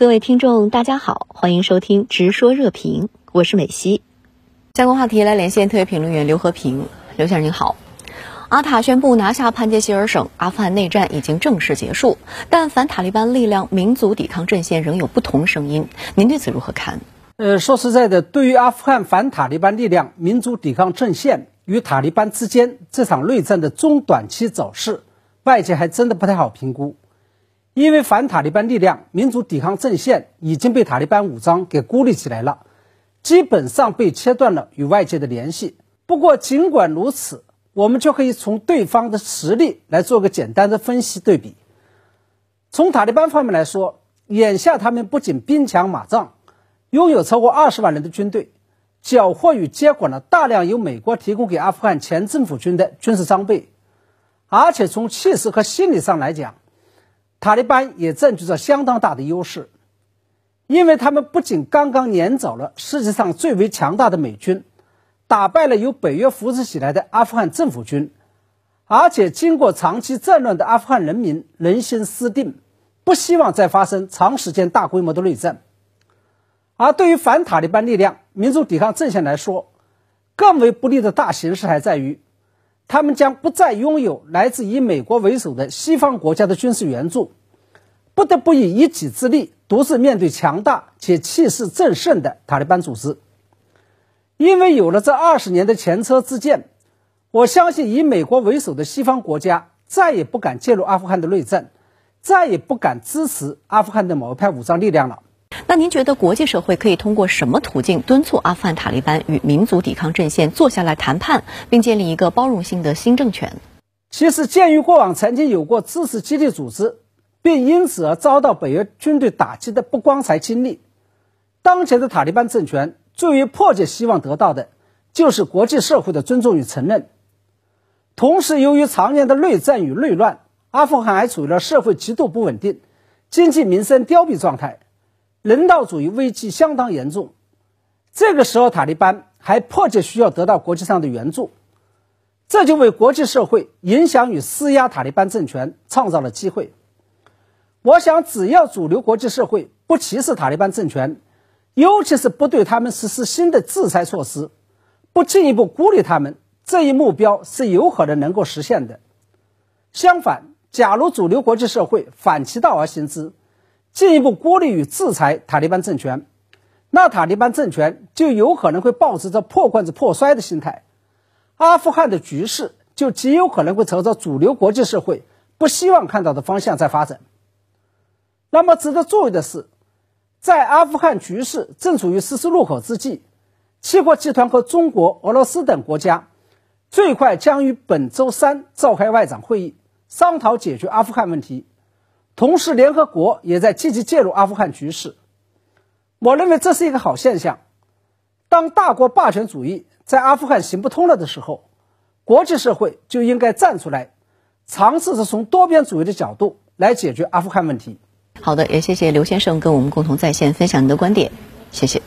各位听众，大家好，欢迎收听《直说热评》，我是美西。相关话题来连线特约评论员刘和平，刘先生您好。阿塔宣布拿下潘杰希尔省，阿富汗内战已经正式结束，但反塔利班力量民族抵抗阵线仍有不同声音，您对此如何看？呃，说实在的，对于阿富汗反塔利班力量民族抵抗阵线与塔利班之间这场内战的中短期走势，外界还真的不太好评估。因为反塔利班力量民族抵抗阵线已经被塔利班武装给孤立起来了，基本上被切断了与外界的联系。不过，尽管如此，我们就可以从对方的实力来做个简单的分析对比。从塔利班方面来说，眼下他们不仅兵强马壮，拥有超过二十万人的军队，缴获与接管了大量由美国提供给阿富汗前政府军的军事装备，而且从气势和心理上来讲。塔利班也占据着相当大的优势，因为他们不仅刚刚撵走了世界上最为强大的美军，打败了由北约扶持起来的阿富汗政府军，而且经过长期战乱的阿富汗人民人心思定，不希望再发生长时间大规模的内战。而对于反塔利班力量民族抵抗阵线来说，更为不利的大形势还在于。他们将不再拥有来自以美国为首的西方国家的军事援助，不得不以一己之力独自面对强大且气势正盛的塔利班组织。因为有了这二十年的前车之鉴，我相信以美国为首的西方国家再也不敢介入阿富汗的内战，再也不敢支持阿富汗的某一派武装力量了。那您觉得国际社会可以通过什么途径敦促阿富汗塔利班与民族抵抗阵线坐下来谈判，并建立一个包容性的新政权？其实，鉴于过往曾经有过支持基地组织，并因此而遭到北约军队打击的不光彩经历，当前的塔利班政权最为迫切希望得到的，就是国际社会的尊重与承认。同时，由于常年的内战与内乱，阿富汗还处于了社会极度不稳定、经济民生凋敝状态。人道主义危机相当严重，这个时候塔利班还迫切需要得到国际上的援助，这就为国际社会影响与施压塔利班政权创造了机会。我想，只要主流国际社会不歧视塔利班政权，尤其是不对他们实施新的制裁措施，不进一步孤立他们，这一目标是有可能能够实现的。相反，假如主流国际社会反其道而行之，进一步孤立与制裁塔利班政权，那塔利班政权就有可能会保持着破罐子破摔的心态，阿富汗的局势就极有可能会朝着主流国际社会不希望看到的方向在发展。那么，值得注意的是，在阿富汗局势正处于十字路口之际，七国集团和中国、俄罗斯等国家最快将于本周三召开外长会议，商讨解决阿富汗问题。同时，联合国也在积极介入阿富汗局势。我认为这是一个好现象。当大国霸权主义在阿富汗行不通了的时候，国际社会就应该站出来，尝试着从多边主义的角度来解决阿富汗问题。好的，也谢谢刘先生跟我们共同在线分享您的观点，谢谢。